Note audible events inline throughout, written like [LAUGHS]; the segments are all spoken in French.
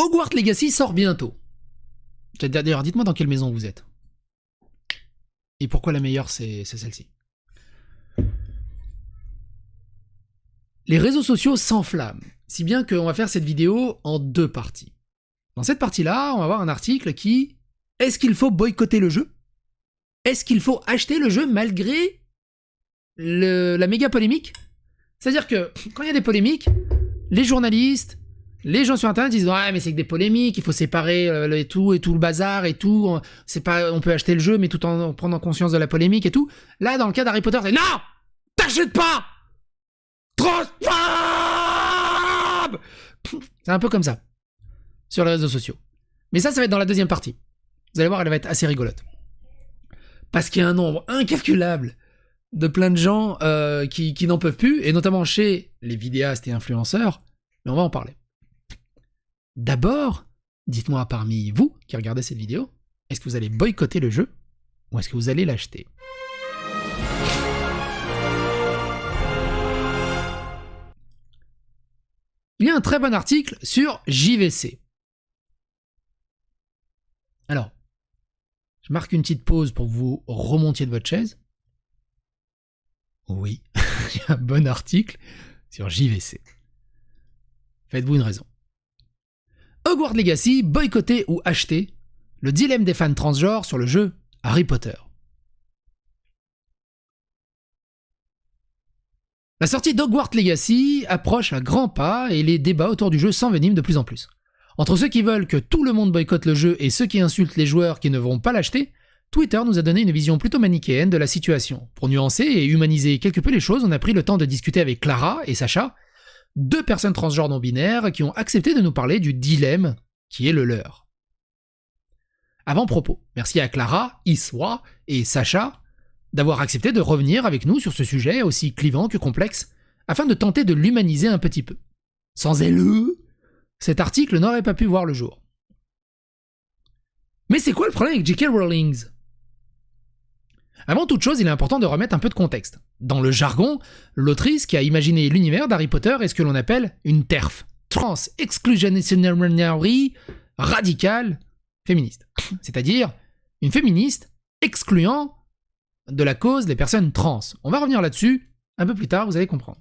Hogwarts Legacy sort bientôt. D'ailleurs, dites-moi dans quelle maison vous êtes. Et pourquoi la meilleure, c'est celle-ci. Les réseaux sociaux s'enflamment, si bien qu'on va faire cette vidéo en deux parties. Dans cette partie-là, on va voir un article qui est-ce qu'il faut boycotter le jeu? Est-ce qu'il faut acheter le jeu malgré la méga polémique? C'est-à-dire que quand il y a des polémiques, les journalistes, les gens sur internet disent ouais mais c'est que des polémiques, il faut séparer euh, et tout et tout le bazar et tout. C'est pas, on peut acheter le jeu mais tout en prenant conscience de la polémique et tout. Là dans le cas d'Harry Potter c'est non, t'achètes pas. C'est un peu comme ça sur les réseaux sociaux. Mais ça, ça va être dans la deuxième partie. Vous allez voir, elle va être assez rigolote. Parce qu'il y a un nombre incalculable de plein de gens euh, qui, qui n'en peuvent plus, et notamment chez les vidéastes et influenceurs, mais on va en parler. D'abord, dites-moi parmi vous qui regardez cette vidéo, est-ce que vous allez boycotter le jeu ou est-ce que vous allez l'acheter? Il y a un très bon article sur JVC. Alors, je marque une petite pause pour que vous remontiez de votre chaise. Oui, [LAUGHS] il y a un bon article sur JVC. Faites-vous une raison. Hogwarts Legacy, boycotté ou acheté Le dilemme des fans transgenres sur le jeu Harry Potter. La sortie d'Hogwarts Legacy approche à grands pas et les débats autour du jeu s'enveniment de plus en plus. Entre ceux qui veulent que tout le monde boycotte le jeu et ceux qui insultent les joueurs qui ne vont pas l'acheter, Twitter nous a donné une vision plutôt manichéenne de la situation. Pour nuancer et humaniser quelque peu les choses, on a pris le temps de discuter avec Clara et Sacha, deux personnes transgenres non binaires qui ont accepté de nous parler du dilemme qui est le leur. Avant propos, merci à Clara, Iswa et Sacha d'avoir accepté de revenir avec nous sur ce sujet aussi clivant que complexe, afin de tenter de l'humaniser un petit peu. Sans elle, cet article n'aurait pas pu voir le jour. Mais c'est quoi le problème avec J.K. Rowling Avant toute chose, il est important de remettre un peu de contexte. Dans le jargon, l'autrice qui a imaginé l'univers d'Harry Potter est ce que l'on appelle une TERF, Trans Exclusionary Radicale Féministe. [COUGHS] C'est-à-dire une féministe excluant de la cause des personnes trans. On va revenir là-dessus un peu plus tard, vous allez comprendre.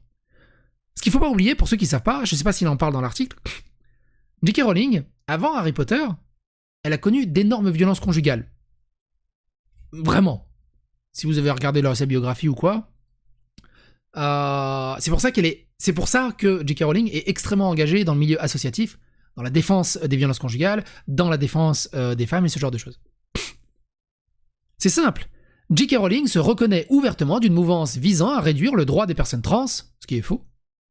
Ce qu'il faut pas oublier, pour ceux qui ne savent pas, je ne sais pas s'il en parle dans l'article, [COUGHS] J.K. Rowling, avant Harry Potter, elle a connu d'énormes violences conjugales. Vraiment. Si vous avez regardé sa biographie ou quoi. Euh, c'est pour ça qu'elle est. C'est pour ça que J.K. Rowling est extrêmement engagée dans le milieu associatif, dans la défense des violences conjugales, dans la défense euh, des femmes et ce genre de choses. [SNIFFS] C'est simple. J.K. Rowling se reconnaît ouvertement d'une mouvance visant à réduire le droit des personnes trans, ce qui est faux,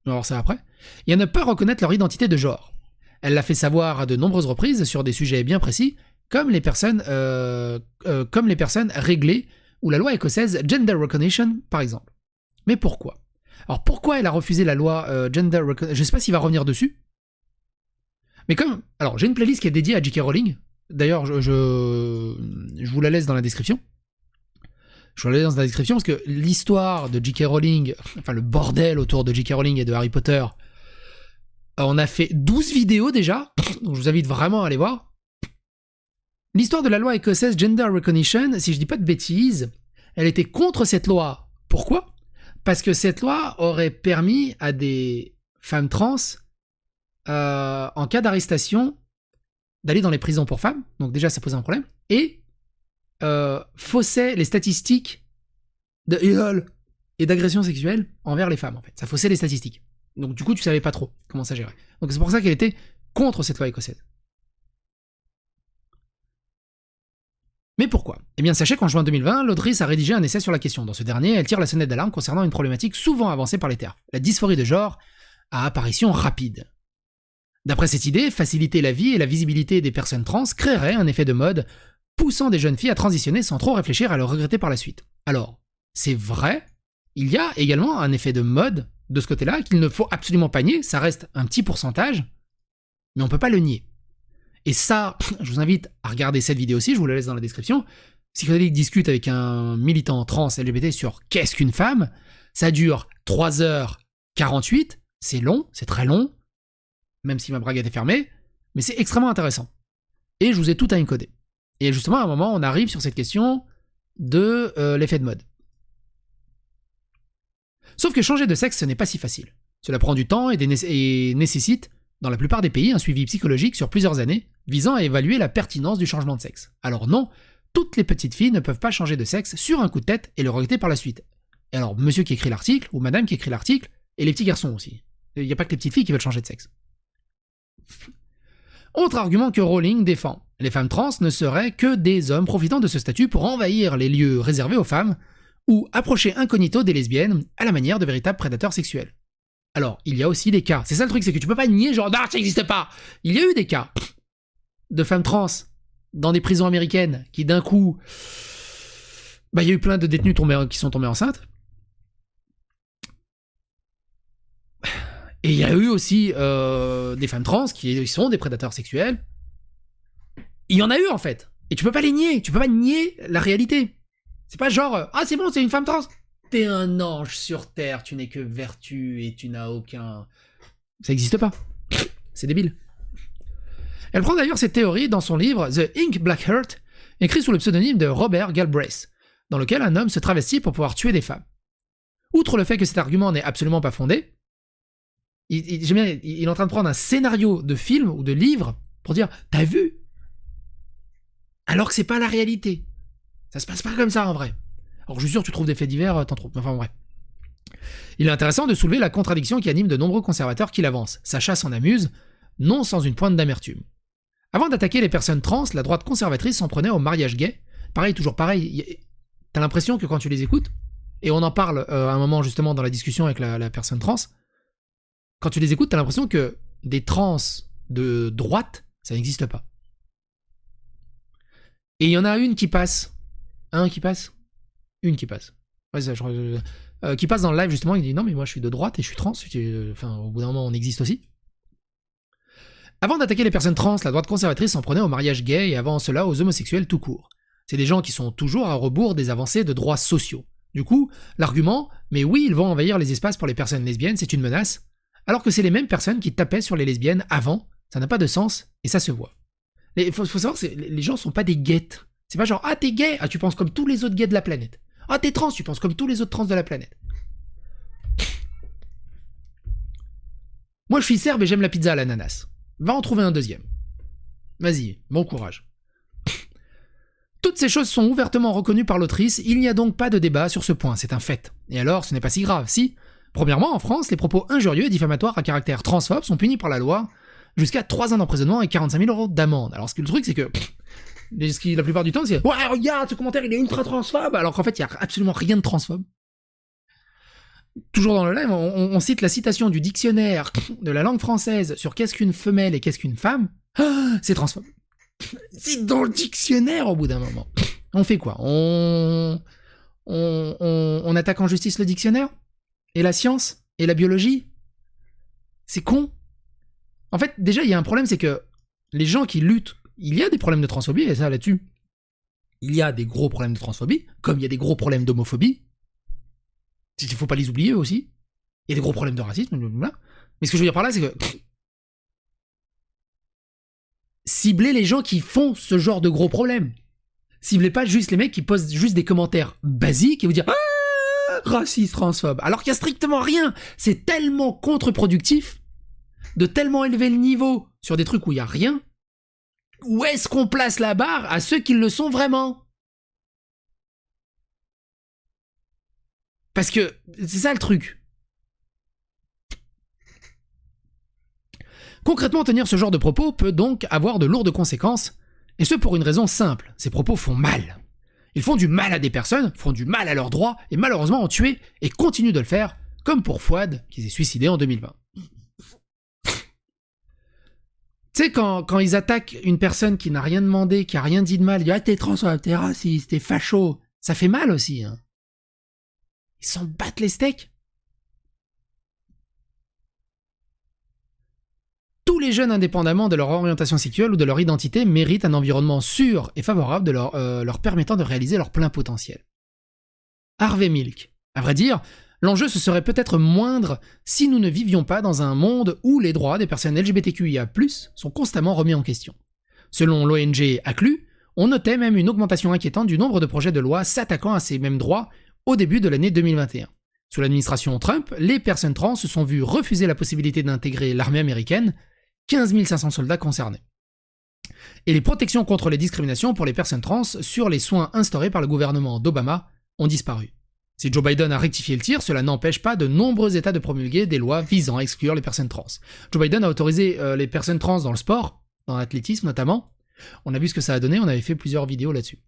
on va voir ça après, et à ne pas reconnaître leur identité de genre. Elle l'a fait savoir à de nombreuses reprises sur des sujets bien précis, comme les personnes, euh, comme les personnes réglées ou la loi écossaise Gender Recognition, par exemple. Mais pourquoi? Alors pourquoi elle a refusé la loi euh, Gender Recognition Je ne sais pas s'il va revenir dessus. Mais comme... Alors j'ai une playlist qui est dédiée à J.K. Rowling. D'ailleurs, je, vous la laisse dans la description. Je vais aller dans la description parce que l'histoire de J.K. Rowling, enfin le bordel autour de J.K. Rowling et de Harry Potter, on a fait 12 vidéos déjà, donc je vous invite vraiment à aller voir. L'histoire de la loi écossaise Gender Recognition, si je dis pas de bêtises, elle était contre cette loi. Pourquoi? Parce que cette loi aurait permis à des femmes trans, euh, en cas d'arrestation, d'aller dans les prisons pour femmes. Donc déjà, ça posait un problème. Et euh, faussait les statistiques de viol et d'agression sexuelle envers les femmes, en. Ça faussait les statistiques. Donc du coup, tu savais pas trop comment ça gérer. Donc c'est pour ça qu'elle était contre cette loi écossaise. Mais pourquoi? Eh bien, sachez qu'en juin 2020, l'autrice a rédigé un essai sur la question. Dans ce dernier, elle tire la sonnette d'alarme concernant une problématique souvent avancée par les terres, la dysphorie de genre à apparition rapide. D'après cette idée, faciliter la vie et la visibilité des personnes trans créerait un effet de mode poussant des jeunes filles à transitionner sans trop réfléchir à le regretter par la suite. Alors, c'est vrai, il y a également un effet de mode de ce côté-là qu'il ne faut absolument pas nier, ça reste un petit pourcentage, mais on ne peut pas le nier. Et ça, je vous invite à regarder cette vidéo aussi, je vous la laisse dans la description. Psychodélique discute avec un militant trans LGBT sur qu'est-ce qu'une femme. Ça dure 3h48, c'est long, c'est très long, même si ma braguette est fermée, Mais c'est extrêmement intéressant. Et je vous ai tout à encoder. Et justement, à un moment, on arrive sur cette question de euh, l'effet de mode. Sauf que changer de sexe, ce n'est pas si facile. Cela prend du temps et, nécessite, dans la plupart des pays, un suivi psychologique sur plusieurs années, visant à évaluer la pertinence du changement de sexe. Alors non, toutes les petites filles ne peuvent pas changer de sexe sur un coup de tête et le regretter par la suite. Et alors, monsieur qui écrit l'article, ou madame qui écrit l'article, et les petits garçons aussi. Il n'y a pas que les petites filles qui veulent changer de sexe. [LAUGHS] Autre argument que Rowling défend. Les femmes trans ne seraient que des hommes profitant de ce statut pour envahir les lieux réservés aux femmes, ou approcher incognito des lesbiennes à la manière de véritables prédateurs sexuels. Alors, il y a aussi des cas. C'est ça le truc, c'est que tu peux pas nier genre, ah, ça n'existe pas. Il y a eu des cas de femmes trans dans des prisons américaines qui d'un coup, bah, il y a eu plein de détenus qui sont tombés enceintes. Et il y a eu aussi euh, des femmes trans qui sont des prédateurs sexuels. Il y en a eu en fait. Et tu peux pas les nier. Tu peux pas nier la réalité. C'est pas genre, euh, ah c'est bon, c'est une femme trans. T'es un ange sur Terre, tu n'es que vertu et tu n'as aucun... Ça n'existe pas. C'est débile. Elle prend d'ailleurs cette théorie dans son livre The Ink Black Heart, écrit sous le pseudonyme de Robert Galbraith, dans lequel un homme se travestit pour pouvoir tuer des femmes. Outre le fait que cet argument n'est absolument pas fondé, il, il, est en train de prendre un scénario de film ou de livre pour dire T'as vu? Alors que c'est pas la réalité. Ça se passe pas comme ça en vrai. Alors je suis sûr tu trouves des faits divers, euh, t'en trouves. Enfin vrai. Il est intéressant de soulever la contradiction qui anime de nombreux conservateurs qui l'avancent. Sacha s'en amuse, non sans une pointe d'amertume. Avant d'attaquer les personnes trans, la droite conservatrice s'en prenait au mariage gay. Pareil, toujours pareil. T'as l'impression que quand tu les écoutes, et on en parle euh, à un moment justement dans la discussion avec la personne trans, quand tu les écoutes, t'as l'impression que des trans de droite, ça n'existe pas. Et il y en a une qui passe. Un qui passe? Une qui passe. Euh, qui passe dans le live justement, il dit non mais moi je suis de droite et je suis trans. Enfin, au bout d'un moment on existe aussi. Avant d'attaquer les personnes trans, la droite conservatrice s'en prenait au mariage gay et avant cela aux homosexuels tout court. C'est des gens qui sont toujours à rebours des avancées de droits sociaux. Du coup, l'argument, mais oui, ils vont envahir les espaces pour les personnes lesbiennes, c'est une menace, alors que c'est les mêmes personnes qui tapaient sur les lesbiennes avant, ça n'a pas de sens, et ça se voit. Il faut, savoir, les gens sont pas des guettes. C'est pas genre, ah t'es gay, ah tu penses comme tous les autres gays de la planète. Ah t'es trans, tu penses comme tous les autres trans de la planète. Moi je suis serbe et j'aime la pizza à l'ananas. Va en trouver un deuxième. Vas-y, bon courage. Toutes ces choses sont ouvertement reconnues par l'autrice, il n'y a donc pas de débat sur ce point, c'est un fait. Et alors, ce n'est pas si grave, si? Premièrement, en France, les propos injurieux et diffamatoires à caractère transphobe sont punis par la loi jusqu'à 3 ans d'emprisonnement et 45 000 euros d'amende. Alors, ce que le truc, c'est que la plupart du temps, c'est Ouais, regarde, ce commentaire, il est ultra transphobe, alors qu'en fait, il n'y a absolument rien de transphobe. Toujours dans le live, on, cite la citation du dictionnaire [CLEARS THROAT] de la langue française sur qu'est-ce qu'une femelle et qu'est-ce qu'une femme. Ah, c'est transphobe. C'est dans le dictionnaire au bout d'un moment. On fait quoi? On... on attaque en justice le dictionnaire? Et la science? Et la biologie? C'est con? En fait, déjà, il y a un problème, c'est que les gens qui luttent, il y a des problèmes de transphobie, et ça là-dessus. Il y a des gros problèmes de transphobie, comme il y a des gros problèmes d'homophobie. Il faut pas les oublier aussi. Il y a des gros problèmes de racisme, Mais ce que je veux dire par là, c'est que. Ciblez les gens qui font ce genre de gros problèmes. Ciblez pas juste les mecs qui posent juste des commentaires basiques et vous dire ah raciste, transphobe. Alors qu'il y a strictement rien. C'est tellement contre-productif de tellement élever le niveau sur des trucs où il y a rien. Où est-ce qu'on place la barre à ceux qui le sont vraiment? Parce que c'est ça le truc. Concrètement, tenir ce genre de propos peut donc avoir de lourdes conséquences, et ce pour une raison simple, ces propos font mal. Ils font du mal à des personnes, font du mal à leurs droits, et malheureusement ont tué et continuent de le faire, comme pour Fouad, qui s'est suicidé en 2020. Tu sais, quand, ils attaquent une personne qui n'a rien demandé, qui a rien dit de mal, ils disent Ah, t'es transphobe, t'es raciste, t'es facho. Ça fait mal aussi. Hein. Ils s'en battent les steaks. tous les jeunes indépendamment de leur orientation sexuelle ou de leur identité méritent un environnement sûr et favorable leur, euh, leur permettant de réaliser leur plein potentiel. Harvey Milk. À vrai dire, l'enjeu se serait peut-être moindre si nous ne vivions pas dans un monde où les droits des personnes LGBTQIA+ sont constamment remis en question. Selon l'ONG ACLU, on notait même une augmentation inquiétante du nombre de projets de loi s'attaquant à ces mêmes droits au début de l'année 2021. Sous l'administration Trump, les personnes trans se sont vues refuser la possibilité d'intégrer l'armée américaine, 15 500 soldats concernés. Et les protections contre les discriminations pour les personnes trans sur les soins instaurés par le gouvernement d'Obama ont disparu. Si Joe Biden a rectifié le tir, cela n'empêche pas de nombreux États de promulguer des lois visant à exclure les personnes trans. Joe Biden a autorisé euh, les personnes trans dans le sport, dans l'athlétisme notamment. On a vu ce que ça a donné, on avait fait plusieurs vidéos là-dessus.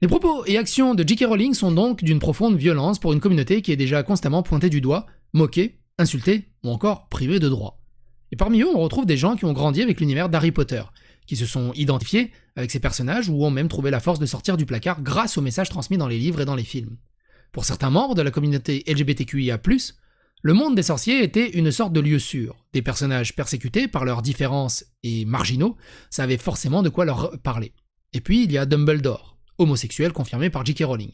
Les propos et actions de J.K. Rowling sont donc d'une profonde violence pour une communauté qui est déjà constamment pointée du doigt, moquée, insultée ou encore privée de droits. Et parmi eux, on retrouve des gens qui ont grandi avec l'univers d'Harry Potter, qui se sont identifiés avec ces personnages ou ont même trouvé la force de sortir du placard grâce aux messages transmis dans les livres et dans les films. Pour certains membres de la communauté LGBTQIA, le monde des sorciers était une sorte de lieu sûr. Des personnages persécutés par leurs différences et marginaux savaient forcément de quoi leur parler. Et puis il y a Dumbledore, homosexuel confirmé par J.K. Rowling.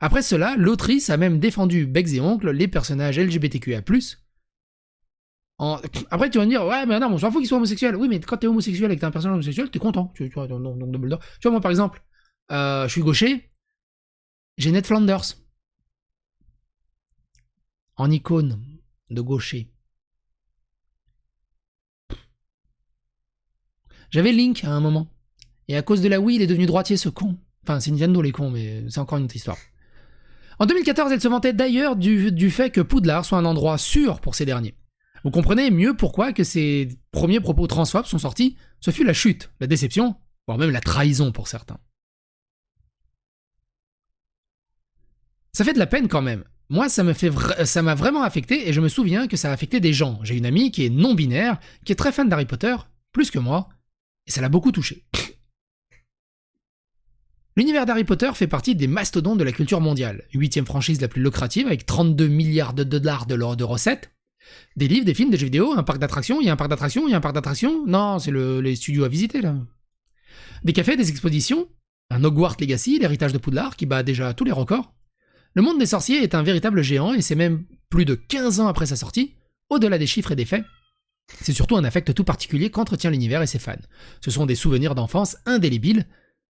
Après cela, l'autrice a même défendu becs et oncles les personnages LGBTQIA+. Après, tu vas me dire, ouais, mais non, on s'en fout qu'ils soient homosexuels. Oui, mais quand t'es homosexuel et que t'es un personnage homosexuel, t'es content. Tu, vois, donc, Dumbledore. Tu vois, moi, par exemple, euh, je suis gaucher, j'ai Ned Flanders. En icône de gaucher. J'avais Link à un moment. Et à cause de la Wii, il est devenu droitier, ce con. Enfin, c'est Nintendo les cons, mais c'est encore une autre histoire. En 2014, elle se vantait d'ailleurs du, fait que Poudlard soit un endroit sûr pour ces derniers. Vous comprenez mieux pourquoi que ces premiers propos transphobes sont sortis? Ce fut la chute, la déception, voire même la trahison pour certains. Ça fait de la peine quand même. Moi, ça m'a vraiment affecté et je me souviens que ça a affecté des gens. J'ai une amie qui est non binaire, qui est très fan d'Harry Potter, plus que moi, et ça l'a beaucoup touché. [LAUGHS] L'univers d'Harry Potter fait partie des mastodontes de la culture mondiale, huitième franchise la plus lucrative avec 32 milliards de dollars de, de recettes. Des livres, des films, des jeux vidéo, un parc d'attractions, il y a un parc d'attractions, il y a un parc d'attractions. Non, c'est le, les studios à visiter là. Des cafés, des expositions, un Hogwarts Legacy, l'héritage de Poudlard qui bat déjà tous les records. Le monde des sorciers est un véritable géant et c'est même plus de 15 ans après sa sortie, au-delà des chiffres et des faits. C'est surtout un affect tout particulier qu'entretient l'univers et ses fans. Ce sont des souvenirs d'enfance indélébiles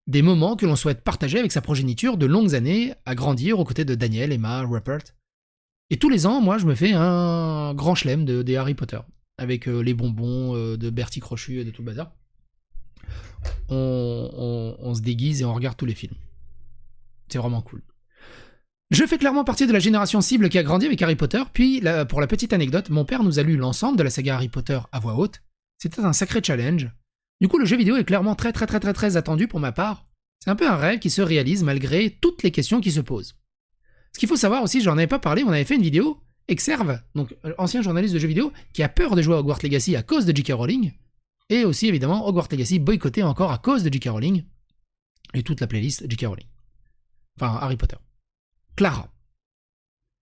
des moments que l'on souhaite partager avec sa progéniture de longues années à grandir aux côtés de Daniel, Emma, Rupert. Et tous les ans, moi, je me fais un grand chelem de, des Harry Potter, avec euh, les bonbons euh, de Bertie Crochu et de tout le bazar. On, se déguise et on regarde tous les films. C'est vraiment cool. Je fais clairement partie de la génération cible qui a grandi avec Harry Potter, puis pour la petite anecdote, mon père nous a lu l'ensemble de la saga Harry Potter à voix haute. C'était un sacré challenge, du coup, le jeu vidéo est clairement très très très très très attendu pour ma part. C'est un peu un rêve qui se réalise malgré toutes les questions qui se posent. Ce qu'il faut savoir aussi, j'en avais pas parlé, on avait fait une vidéo, Exerve, donc euh, ancien journaliste de jeux vidéo, qui a peur de jouer à Hogwarts Legacy à cause de J.K. Rowling, et aussi évidemment Hogwarts Legacy boycotté encore à cause de J.K. Rowling, et toute la playlist J.K. Rowling. Enfin, Harry Potter. Clara.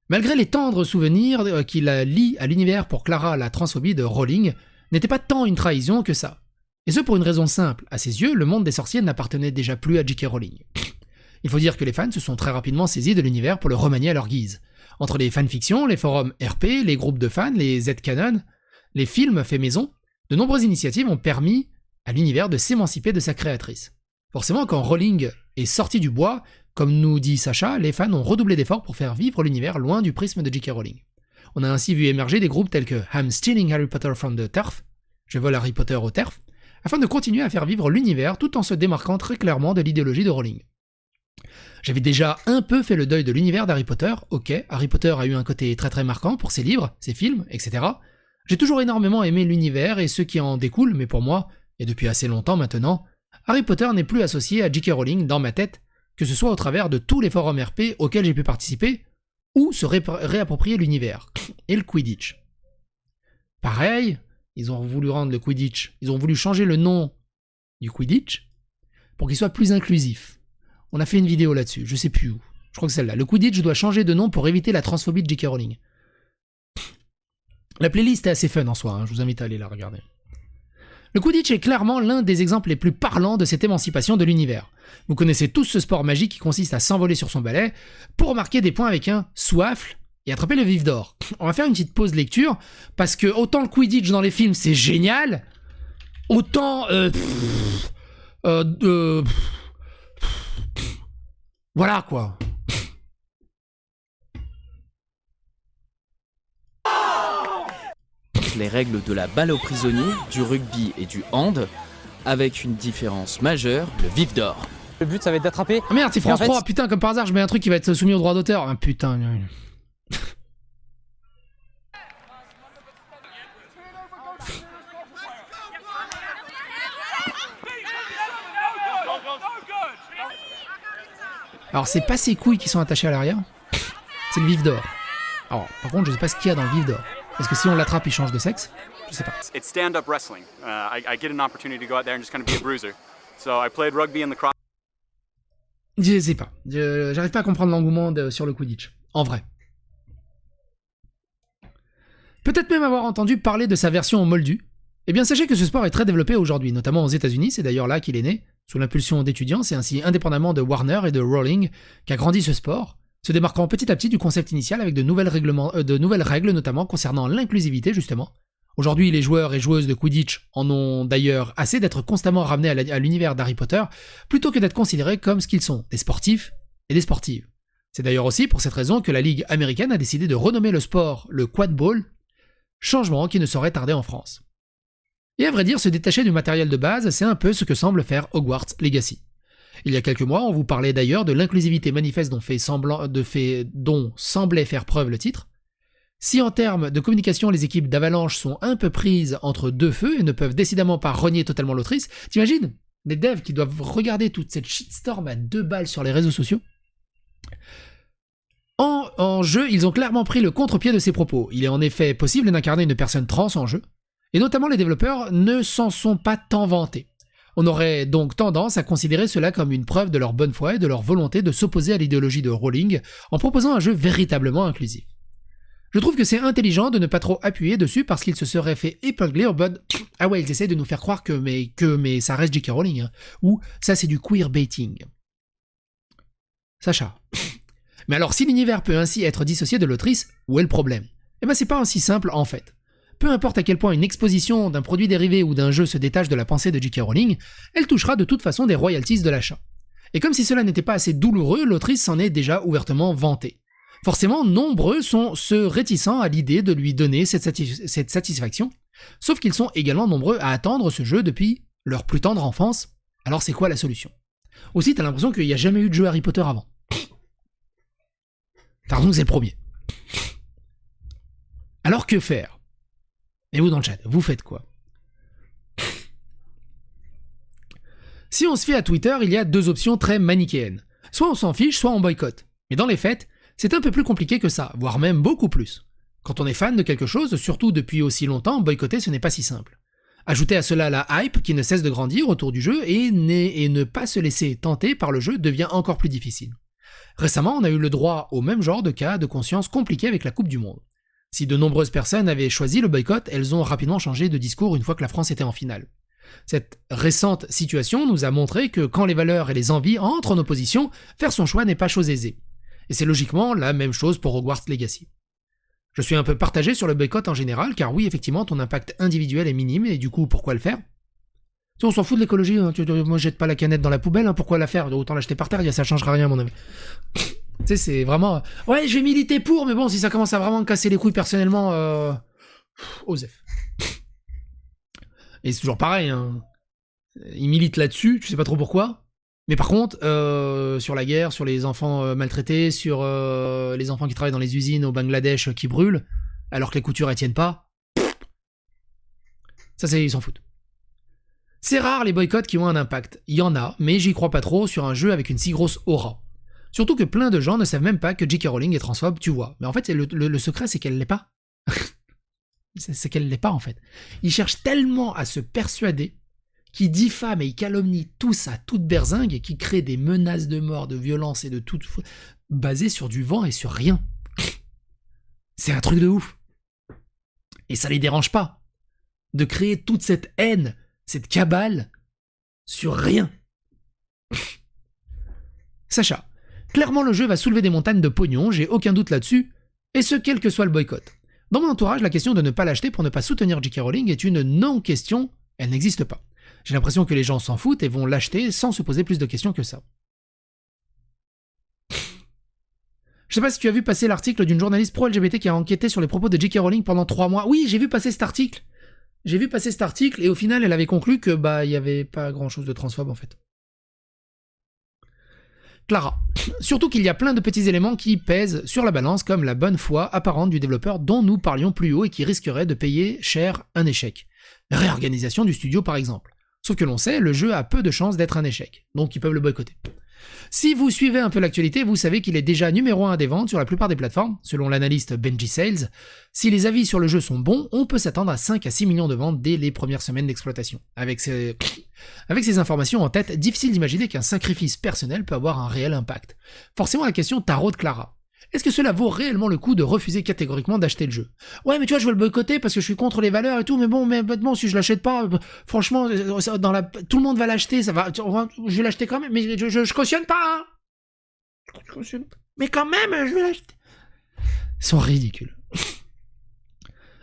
Malgré les tendres souvenirs euh, qu'il a liés à l'univers pour Clara, la transphobie de Rowling n'était pas tant une trahison que ça. Et ce pour une raison simple, à ses yeux, le monde des sorciers n'appartenait déjà plus à J.K. Rowling. Il faut dire que les fans se sont très rapidement saisis de l'univers pour le remanier à leur guise. Entre les fanfictions, les forums RP, les groupes de fans, les Z-canon, les films faits maison, de nombreuses initiatives ont permis à l'univers de s'émanciper de sa créatrice. Forcément, quand Rowling est sorti du bois, comme nous dit Sacha, les fans ont redoublé d'efforts pour faire vivre l'univers loin du prisme de J.K. Rowling. On a ainsi vu émerger des groupes tels que I'm Stealing Harry Potter from the Turf, Je vole Harry Potter au Turf, afin de continuer à faire vivre l'univers tout en se démarquant très clairement de l'idéologie de Rowling. J'avais déjà un peu fait le deuil de l'univers d'Harry Potter, ok, Harry Potter a eu un côté très très marquant pour ses livres, ses films, etc. J'ai toujours énormément aimé l'univers et ce qui en découle, mais pour moi, et depuis assez longtemps maintenant, Harry Potter n'est plus associé à J.K. Rowling dans ma tête, que ce soit au travers de tous les forums RP auxquels j'ai pu participer, ou se réapproprier l'univers, et le Quidditch. Pareil, ils ont voulu rendre le Quidditch, ils ont voulu changer le nom du Quidditch pour qu'il soit plus inclusif. On a fait une vidéo là-dessus, je sais plus où. Je crois que celle-là. Le Quidditch doit changer de nom pour éviter la transphobie de J.K. Rowling. La playlist est assez fun en soi, hein, je vous invite à aller la regarder. Le Quidditch est clairement l'un des exemples les plus parlants de cette émancipation de l'univers. Vous connaissez tous ce sport magique qui consiste à s'envoler sur son balai pour marquer des points avec un soifle et attraper le vif d'or. [LAUGHS] On va faire une petite pause lecture parce que autant le Quidditch dans les films c'est génial, autant euh, euh, voilà quoi. Les règles de la balle aux prisonniers, du rugby et du hand, avec une différence majeure, le vif d'or. Le but, ça va être d'attraper. Ah merde, c'est en France fait, 3, putain, comme par hasard, je mets un truc qui va être soumis au droit d'auteur. Ah putain. Alors, c'est pas ses couilles qui sont attachées à l'arrière, c'est le vif d'or. Alors, par contre, je sais pas ce qu'il y a dans le vif d'or. Est-ce que si on l'attrape, il change de sexe? Je sais pas. It's stand up wrestling. Uh, I, I get an opportunity to go out there and just kind of be a bruiser. So I played rugby in the cross. Je sais pas. Je- J'arrive pas à comprendre l'engouement sur le Quidditch. En vrai. Peut-être même avoir entendu parler de sa version en moldu. Eh bien, sachez que ce sport est très développé aujourd'hui, notamment aux États-Unis, c'est d'ailleurs là qu'il est né, sous l'impulsion d'étudiants, c'est ainsi indépendamment de Warner et de Rowling qu'a grandi ce sport, se démarquant petit à petit du concept initial avec de nouvelles, euh, règles, notamment concernant l'inclusivité, justement. Aujourd'hui, les joueurs et joueuses de Quidditch en ont d'ailleurs assez d'être constamment ramenés à l'univers d'Harry Potter, plutôt que d'être considérés comme ce qu'ils sont, des sportifs et des sportives. C'est d'ailleurs aussi pour cette raison que la Ligue américaine a décidé de renommer le sport le quad ball, changement qui ne saurait tarder en France. Et à vrai dire, se détacher du matériel de base, c'est un peu ce que semble faire Hogwarts Legacy. Il y a quelques mois, on vous parlait d'ailleurs de l'inclusivité manifeste dont, semblait faire preuve le titre. Si en termes de communication les équipes d'Avalanche sont un peu prises entre deux feux et ne peuvent décidément pas renier totalement l'autrice, t'imagines? Des devs qui doivent regarder toute cette shitstorm à deux balles sur les réseaux sociaux? En jeu, ils ont clairement pris le contre-pied de ces propos. Il est en effet possible d'incarner une personne trans en jeu, et notamment les développeurs ne s'en sont pas tant vantés. On aurait donc tendance à considérer cela comme une preuve de leur bonne foi et de leur volonté de s'opposer à l'idéologie de Rowling en proposant un jeu véritablement inclusif. Je trouve que c'est intelligent de ne pas trop appuyer dessus parce qu'il se serait fait épingler en mode Ah ouais, ils essaient de nous faire croire que mais, que mais ça reste J.K. Rowling, hein. ou ça c'est du queerbaiting. Sacha. [LAUGHS] Mais alors, si l'univers peut ainsi être dissocié de l'autrice, où est le problème? Eh ben, c'est pas aussi simple en fait. Peu importe à quel point une exposition d'un produit dérivé ou d'un jeu se détache de la pensée de J.K. Rowling, elle touchera de toute façon des royalties de l'achat. Et comme si cela n'était pas assez douloureux, l'autrice s'en est déjà ouvertement vantée. Forcément, nombreux sont ceux réticents à l'idée de lui donner cette, satis- cette satisfaction, sauf qu'ils sont également nombreux à attendre ce jeu depuis leur plus tendre enfance. Alors c'est quoi la solution? Aussi, t'as l'impression qu'il n'y a jamais eu de jeu Harry Potter avant. T'as c'est le premier. Alors que faire? Et vous dans le chat, vous faites quoi? Si on se fie à Twitter, il y a deux options très manichéennes. Soit on s'en fiche, soit on boycotte. Mais dans les faits, c'est un peu plus compliqué que ça, voire même beaucoup plus. Quand on est fan de quelque chose, surtout depuis aussi longtemps, boycotter ce n'est pas si simple. Ajoutez à cela la hype qui ne cesse de grandir autour du jeu et, et ne pas se laisser tenter par le jeu devient encore plus difficile. Récemment, on a eu le droit au même genre de cas de conscience compliqué avec la Coupe du Monde. Si de nombreuses personnes avaient choisi le boycott, elles ont rapidement changé de discours une fois que la France était en finale. Cette récente situation nous a montré que quand les valeurs et les envies entrent en opposition, faire son choix n'est pas chose aisée. Et c'est logiquement la même chose pour Hogwarts Legacy. Je suis un peu partagé sur le boycott en général, car oui, effectivement, ton impact individuel est minime, et du coup, pourquoi le faire? Si on s'en fout de l'écologie, hein, moi je jette pas la canette dans la poubelle, hein, pourquoi la faire? Autant l'acheter par terre, ça changera rien mon avis. Tu sais, c'est vraiment... Ouais, je vais militer pour, mais bon, si ça commence à vraiment me casser les couilles personnellement, euh... Osef. Et c'est toujours pareil, hein. Il milite là-dessus, tu sais pas trop pourquoi. Mais par contre, euh, sur la guerre, sur les enfants euh, maltraités, sur euh, les enfants qui travaillent dans les usines au Bangladesh qui brûlent, alors que les coutures elles tiennent pas, ça c'est ils s'en foutent. C'est rare les boycotts qui ont un impact. Il y en a, mais j'y crois pas trop sur un jeu avec une si grosse aura. Surtout que plein de gens ne savent même pas que J.K. Rowling est transphobe, tu vois. Mais en fait, le, secret, c'est qu'elle l'est pas. [LAUGHS] c'est qu'elle l'est pas, en fait. Ils cherchent tellement à se persuader qui diffame et il calomnie tout ça, toute berzingue, et qui crée des menaces de mort, de violence et de tout, basées sur du vent et sur rien. [LAUGHS] C'est un truc de ouf. Et ça les dérange pas de créer toute cette haine, cette cabale sur rien. [LAUGHS] Sacha, clairement le jeu va soulever des montagnes de pognon, j'ai aucun doute là-dessus, et ce quel que soit le boycott. Dans mon entourage, la question de ne pas l'acheter pour ne pas soutenir J.K. Rowling est une non-question, elle n'existe pas. J'ai l'impression que les gens s'en foutent et vont l'acheter sans se poser plus de questions que ça. Je sais pas si tu as vu passer l'article d'une journaliste pro-LGBT qui a enquêté sur les propos de J.K. Rowling pendant trois mois. Oui, j'ai vu passer cet article. J'ai vu passer cet article et au final, elle avait conclu que bah il y avait pas grand-chose de transphobe en fait. Clara. Surtout qu'il y a plein de petits éléments qui pèsent sur la balance comme la bonne foi apparente du développeur dont nous parlions plus haut et qui risquerait de payer cher un échec. Réorganisation du studio par exemple. Sauf que l'on sait, le jeu a peu de chances d'être un échec, donc ils peuvent le boycotter. Si vous suivez un peu l'actualité, vous savez qu'il est déjà numéro 1 des ventes sur la plupart des plateformes, selon l'analyste Benji Sales. Si les avis sur le jeu sont bons, on peut s'attendre à 5 à 6 millions de ventes dès les premières semaines d'exploitation. Avec ces... Avec ces informations en tête, difficile d'imaginer qu'un sacrifice personnel peut avoir un réel impact. Forcément la question tarot de Clara. Est-ce que cela vaut réellement le coup de refuser catégoriquement d'acheter le jeu? Ouais, mais tu vois, je veux le boycotter parce que je suis contre les valeurs et tout, mais bon, mais bon, si je l'achète pas, euh, franchement, euh, la, tout le monde va l'acheter, ça va, je vais l'acheter quand même, mais je, je, cautionne pas. Hein je cautionne pas. Mais quand même, je vais l'acheter. Ils sont ridicules.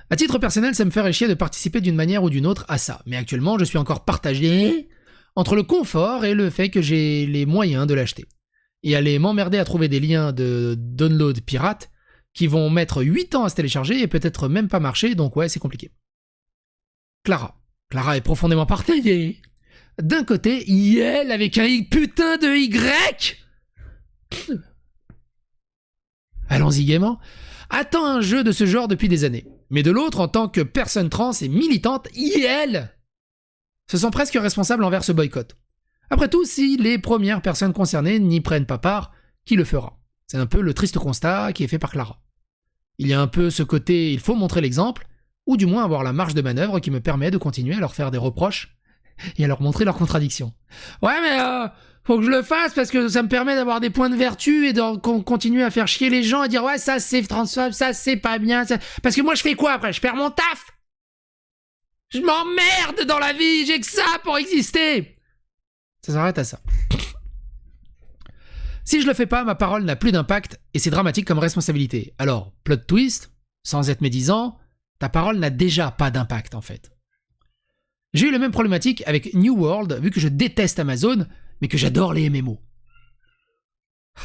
À titre personnel, ça me ferait chier de participer d'une manière ou d'une autre à ça, mais actuellement, je suis encore partagé entre le confort et le fait que j'ai les moyens de l'acheter et aller m'emmerder à trouver des liens de download pirate qui vont mettre 8 ans à se télécharger et peut-être même pas marcher, donc ouais, c'est compliqué. Clara. Clara est profondément partagée. D'un côté, elle avec un putain de Y Allons-y gaiement. Attend un jeu de ce genre depuis des années. Mais de l'autre, en tant que personne trans et militante, elle se sent presque responsable envers ce boycott. Après tout, si les premières personnes concernées n'y prennent pas part, qui le fera? C'est un peu le triste constat qui est fait par Clara. Il y a un peu ce côté il faut montrer l'exemple, ou du moins avoir la marge de manœuvre qui me permet de continuer à leur faire des reproches [LAUGHS] et à leur montrer leurs contradictions. Ouais mais euh, faut que je le fasse parce que ça me permet d'avoir des points de vertu et de continuer à faire chier les gens et dire ouais ça c'est transphobe, ça c'est pas bien, parce que moi je fais quoi après? Je perds mon taf! Je m'emmerde dans la vie, j'ai que ça pour exister ça s'arrête à ça. Si je le fais pas, ma parole n'a plus d'impact et c'est dramatique comme responsabilité. Alors, plot twist, sans être médisant, ta parole n'a déjà pas d'impact en fait. J'ai eu la même problématique avec New World, vu que je déteste Amazon, mais que j'adore les MMO. [SIGHS]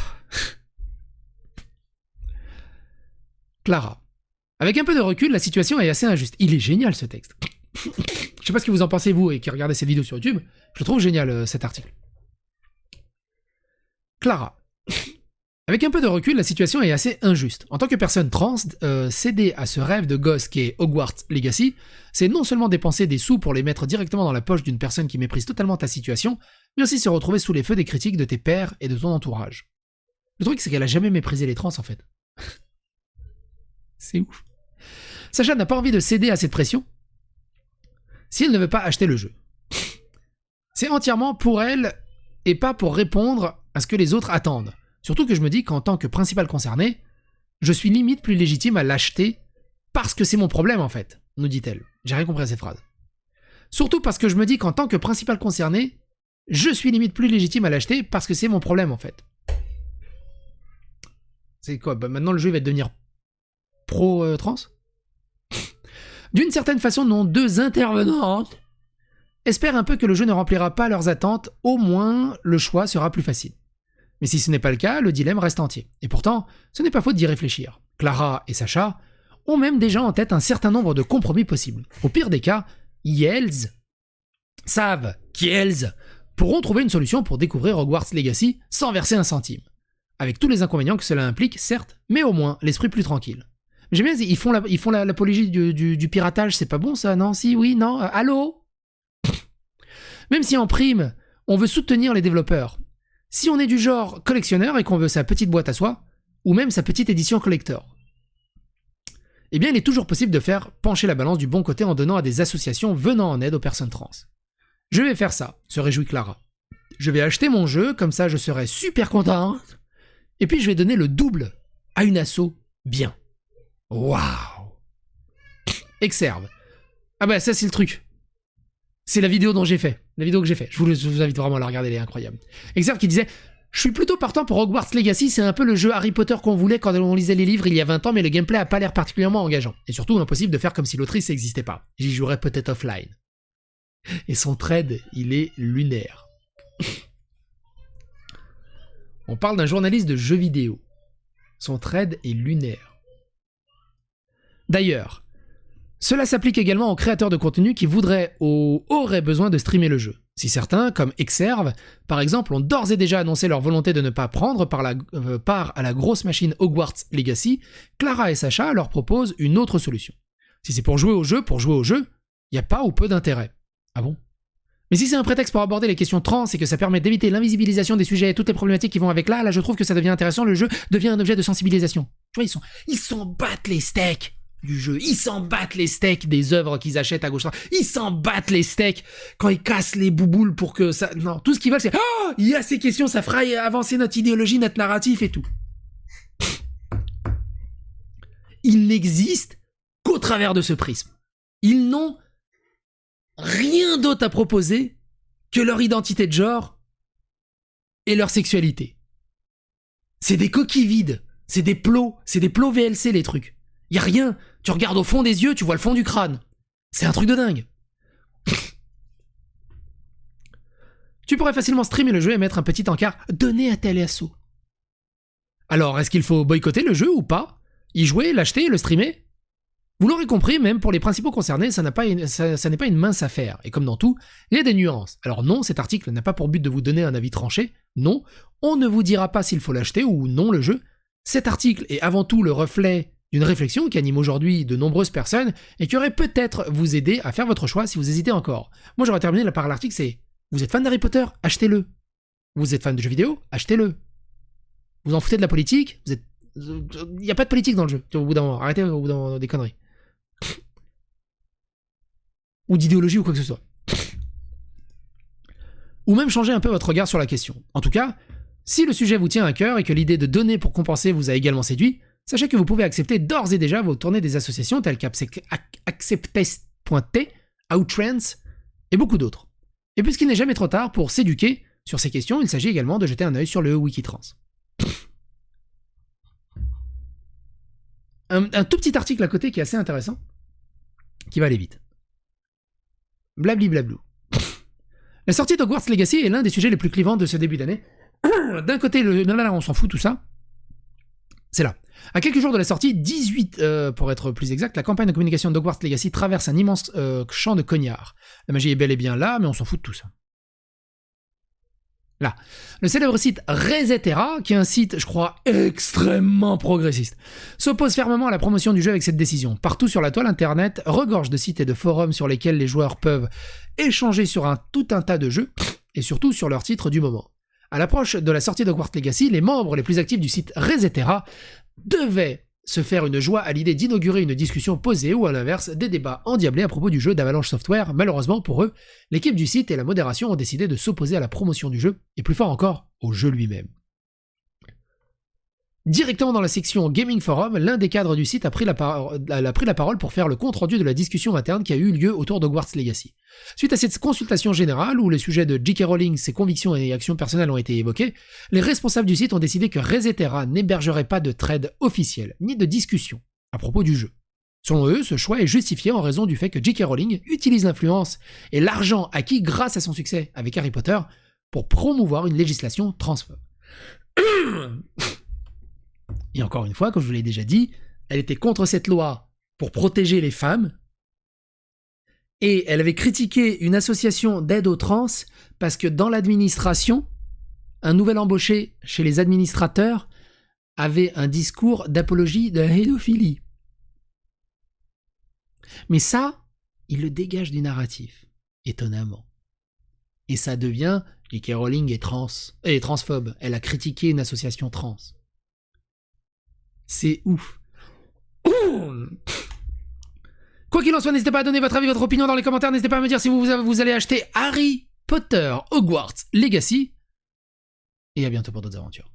Clara. Avec un peu de recul, la situation est assez injuste. Il est génial ce texte. Je sais pas ce que vous en pensez, vous, et qui regardez cette vidéo sur YouTube. Je trouve génial, euh, cet article. Clara. Avec un peu de recul, la situation est assez injuste. En tant que personne trans, euh, céder à ce rêve de gosse qui est Hogwarts Legacy, c'est non seulement dépenser des sous pour les mettre directement dans la poche d'une personne qui méprise totalement ta situation, mais aussi se retrouver sous les feux des critiques de tes pères et de ton entourage. Le truc, c'est qu'elle a jamais méprisé les trans, en fait. [LAUGHS] c'est ouf. Sacha n'a pas envie de céder à cette pression, si elle ne veut pas acheter le jeu. C'est entièrement pour elle et pas pour répondre à ce que les autres attendent. Surtout que je me dis qu'en tant que principal concerné, je suis limite plus légitime à l'acheter parce que c'est mon problème en fait, nous dit-elle. J'ai rien compris à cette phrase. Surtout parce que je me dis qu'en tant que principal concerné, je suis limite plus légitime à l'acheter parce que c'est mon problème en fait. C'est quoi? Bah, Maintenant le jeu va devenir pro-trans D'une certaine façon, nos deux intervenantes espèrent un peu que le jeu ne remplira pas leurs attentes, au moins le choix sera plus facile. Mais si ce n'est pas le cas, le dilemme reste entier. Et pourtant, ce n'est pas faute d'y réfléchir. Clara et Sacha ont même déjà en tête un certain nombre de compromis possibles. Au pire des cas, Yells savent qu'Yells pourront trouver une solution pour découvrir Hogwarts Legacy sans verser un centime. Avec tous les inconvénients que cela implique, certes, mais au moins l'esprit plus tranquille. J'aime bien, ils font la, ils font l'apologie du, piratage, c'est pas bon ça, non? Si, oui, non? Euh, Allô? [LAUGHS] Même si en prime, on veut soutenir les développeurs, si on est du genre collectionneur et qu'on veut sa petite boîte à soi, ou même sa petite édition collector, eh bien il est toujours possible de faire pencher la balance du bon côté en donnant à des associations venant en aide aux personnes trans. Je vais faire ça, se réjouit Clara. Je vais acheter mon jeu, comme ça je serai super contente, et puis je vais donner le double à une asso bien. Waouh Exerve. Ah bah ça c'est le truc. C'est la vidéo dont j'ai fait. La vidéo que j'ai fait. Je vous, invite vraiment à la regarder, elle est incroyable. Exerve qui disait Je suis plutôt partant pour Hogwarts Legacy, c'est un peu le jeu Harry Potter qu'on voulait quand on lisait les livres il y a 20 ans, mais le gameplay a pas l'air particulièrement engageant. Et surtout impossible de faire comme si l'autrice n'existait pas. J'y jouerais peut-être offline. Et son trade, il est lunaire. On parle d'un journaliste de jeux vidéo. Son trade est lunaire. D'ailleurs, cela s'applique également aux créateurs de contenu qui voudraient ou auraient besoin de streamer le jeu. Si certains, comme Exerve, par exemple, ont d'ores et déjà annoncé leur volonté de ne pas prendre euh, part à la grosse machine Hogwarts Legacy, Clara et Sacha leur proposent une autre solution. Si c'est pour jouer au jeu, pour jouer au jeu, il n'y a pas ou peu d'intérêt. Ah bon? Mais si c'est un prétexte pour aborder les questions trans et que ça permet d'éviter l'invisibilisation des sujets et toutes les problématiques qui vont avec là, là je trouve que ça devient intéressant, le jeu devient un objet de sensibilisation. Tu vois, ils sont, ils battent les steaks du jeu. Ils s'en battent les steaks des œuvres qu'ils achètent à gauche. Ils s'en battent les steaks quand ils cassent les bouboules pour que ça. Non, tout ce qu'ils veulent, c'est oh, il y a ces questions, ça fera avancer notre idéologie, notre narratif et tout. Ils n'existent qu'au travers de ce prisme. Ils n'ont rien d'autre à proposer que leur identité de genre et leur sexualité. C'est des coquilles vides, c'est des plots, c'est des plots VLC les trucs. Y rien. Tu regardes au fond des yeux, tu vois le fond du crâne. C'est un truc de dingue. tu pourrais facilement streamer le jeu et mettre un petit encart donné à tel assaut. Alors, est-ce qu'il faut boycotter le jeu ou pas? Y jouer, l'acheter, le streamer? Vous l'aurez compris, même pour les principaux concernés, ça n'est pas, une mince affaire. Et comme dans tout, il y a des nuances. Alors non, cet article n'a pas pour but de vous donner un avis tranché. Non, on ne vous dira pas s'il faut l'acheter ou non le jeu. Cet article est avant tout le reflet d'une réflexion qui anime aujourd'hui de nombreuses personnes et qui aurait peut-être vous aider à faire votre choix si vous hésitez encore. Moi j'aurais terminé par l'article, c'est vous êtes fan d'Harry Potter, achetez-le. Vous êtes fan de jeux vidéo, achetez-le. Vous en foutez de la politique, il n'y a pas de politique dans le jeu, au bout d'un moment. Arrêtez au bout d'un des conneries [LAUGHS] ou d'idéologie ou quoi que ce soit. Ou même changer un peu votre regard sur la question. En tout cas, si le sujet vous tient à cœur et que l'idée de donner pour compenser vous a également séduit, sachez que vous pouvez accepter d'ores et déjà vos tournées des associations telles qu'Acceptest.t, Outtrends et beaucoup d'autres. Et puisqu'il n'est jamais trop tard pour s'éduquer sur ces questions, il s'agit également de jeter un œil sur le Wikitrans. Un, tout petit article à côté qui est assez intéressant, qui va aller vite. Blabli La sortie d'Hogwarts Legacy est l'un des sujets les plus clivants de ce début d'année. [COUGHS] D'un côté, on s'en fout tout ça. C'est là. À quelques jours de la sortie, 18 euh, pour être plus exact, la campagne de communication d'Hogwarts Legacy traverse un immense euh, champ de cognards. La magie est bel et bien là, mais on s'en fout de tout ça. Là. Le célèbre site Resetera, qui est un site, je crois, extrêmement progressiste, s'oppose fermement à la promotion du jeu avec cette décision. Partout sur la toile internet, regorge de sites et de forums sur lesquels les joueurs peuvent échanger sur un tout un tas de jeux, et surtout sur leurs titres du moment. À l'approche de la sortie de Quartz Legacy, les membres les plus actifs du site Resetera devaient se faire une joie à l'idée d'inaugurer une discussion posée ou à l'inverse des débats endiablés à propos du jeu d'Avalanche Software. Malheureusement pour eux, l'équipe du site et la modération ont décidé de s'opposer à la promotion du jeu, et plus fort encore, au jeu lui-même. Directement dans la section Gaming Forum, l'un des cadres du site a pris, la parole pour faire le compte-rendu de la discussion interne qui a eu lieu autour d'Hogwarts Legacy. Suite à cette consultation générale, où le sujet de J.K. Rowling, ses convictions et actions personnelles ont été évoqués, les responsables du site ont décidé que Resetera n'hébergerait pas de trade officiel, ni de discussion, à propos du jeu. Selon eux, ce choix est justifié en raison du fait que J.K. Rowling utilise l'influence et l'argent acquis grâce à son succès avec Harry Potter pour promouvoir une législation transphobe. Et encore une fois, comme je vous l'ai déjà dit, elle était contre cette loi pour protéger les femmes. Et elle avait critiqué une association d'aide aux trans parce que dans l'administration, un nouvel embauché chez les administrateurs avait un discours d'apologie de la pédophilie. Mais ça, il le dégage du narratif, étonnamment. Et ça devient J.K. Rowling est trans, est transphobe. Elle a critiqué une association trans. C'est ouf. Quoi qu'il en soit, n'hésitez pas à donner votre avis, votre opinion dans les commentaires. N'hésitez pas à me dire si vous, vous allez acheter Harry Potter Hogwarts Legacy. Et à bientôt pour d'autres aventures.